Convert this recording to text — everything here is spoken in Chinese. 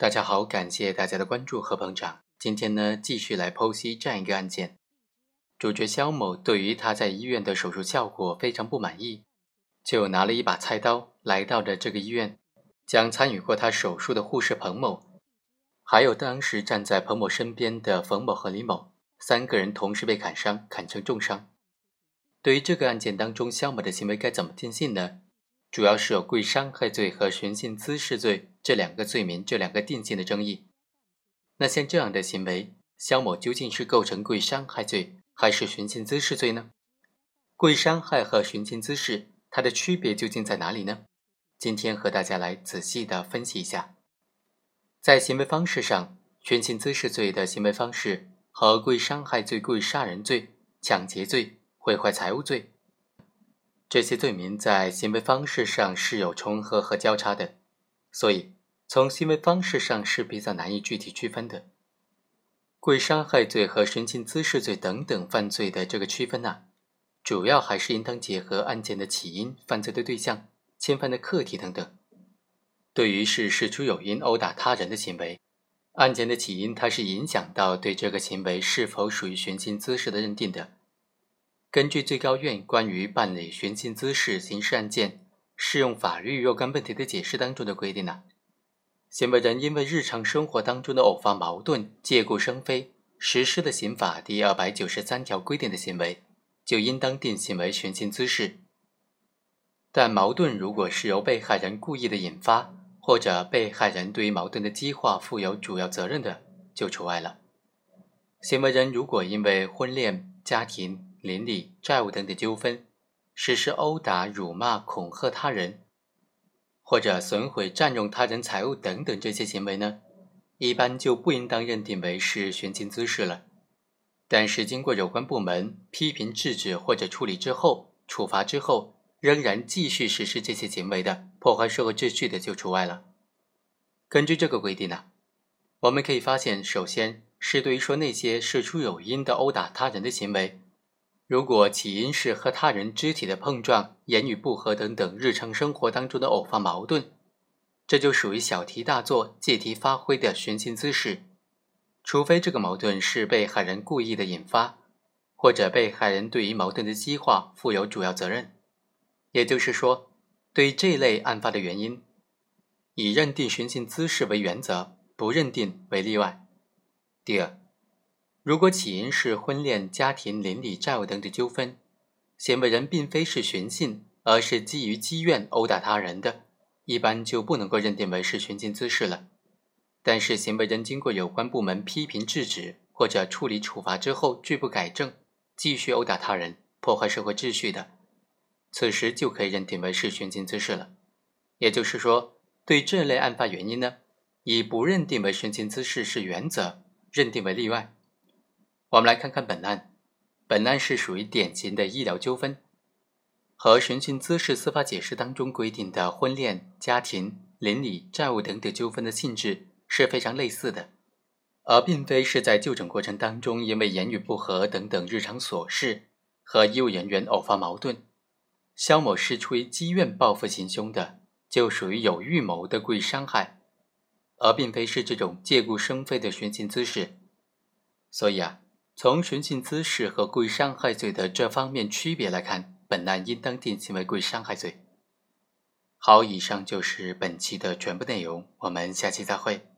大家好，感谢大家的关注和捧场。今天呢，继续来剖析这样一个案件。主角肖某对于他在医院的手术效果非常不满意，就拿了一把菜刀来到了这个医院，将参与过他手术的护士彭某，还有当时站在彭某身边的冯某和李某三个人同时被砍伤，砍成重伤。对于这个案件当中肖某的行为该怎么定性呢？主要是有故意伤害罪和寻衅滋事罪这两个罪名，这两个定性的争议。那像这样的行为，肖某究竟是构成故意伤害罪还是寻衅滋事罪呢？故意伤害和寻衅滋事，它的区别究竟在哪里呢？今天和大家来仔细的分析一下。在行为方式上，寻衅滋事罪的行为方式和故意伤害罪、故意杀人罪、抢劫罪、毁坏财物罪。这些罪名在行为方式上是有重合和交叉的，所以从行为方式上是比较难以具体区分的。故意伤害罪和寻衅滋事罪等等犯罪的这个区分呢，主要还是应当结合案件的起因、犯罪的对象、侵犯的客体等等。对于是事出有因殴打他人的行为，案件的起因它是影响到对这个行为是否属于寻衅滋事的认定的。根据最高院关于办理寻衅滋事刑事案件适用法律若干问题的解释当中的规定呢，行为人因为日常生活当中的偶发矛盾借故生非实施的刑法第二百九十三条规定的行为，就应当定性为寻衅滋事。但矛盾如果是由被害人故意的引发，或者被害人对于矛盾的激化负有主要责任的，就除外了。行为人如果因为婚恋、家庭，邻里、债务等等纠纷，实施殴打、辱骂、恐吓他人，或者损毁、占用他人财物等等这些行为呢，一般就不应当认定为是寻衅滋事了。但是经过有关部门批评制止或者处理之后，处罚之后，仍然继续实施这些行为的，破坏社会秩序的就除外了。根据这个规定呢，我们可以发现，首先是对于说那些事出有因的殴打他人的行为。如果起因是和他人肢体的碰撞、言语不合等等日常生活当中的偶发矛盾，这就属于小题大做、借题发挥的寻衅滋事。除非这个矛盾是被害人故意的引发，或者被害人对于矛盾的激化负有主要责任。也就是说，对这类案发的原因，以认定寻衅滋事为原则，不认定为例外。第二。如果起因是婚恋、家庭、邻里、债务等的纠纷，行为人并非是寻衅，而是基于积怨殴打他人的，一般就不能够认定为是寻衅滋事了。但是行为人经过有关部门批评制止或者处理处罚之后拒不改正，继续殴打他人，破坏社会秩序的，此时就可以认定为是寻衅滋事了。也就是说，对这类案发原因呢，以不认定为寻衅滋事是原则，认定为例外。我们来看看本案，本案是属于典型的医疗纠纷，和寻衅滋事司法解释当中规定的婚恋、家庭、邻里、债务等等纠纷的性质是非常类似的，而并非是在就诊过程当中因为言语不合等等日常琐事和医务人员偶发矛盾，肖某是出于积怨报复行凶的，就属于有预谋的故意伤害，而并非是这种借故生非的寻衅滋事，所以啊。从寻衅滋事和故意伤害罪的这方面区别来看，本案应当定性为故意伤害罪。好，以上就是本期的全部内容，我们下期再会。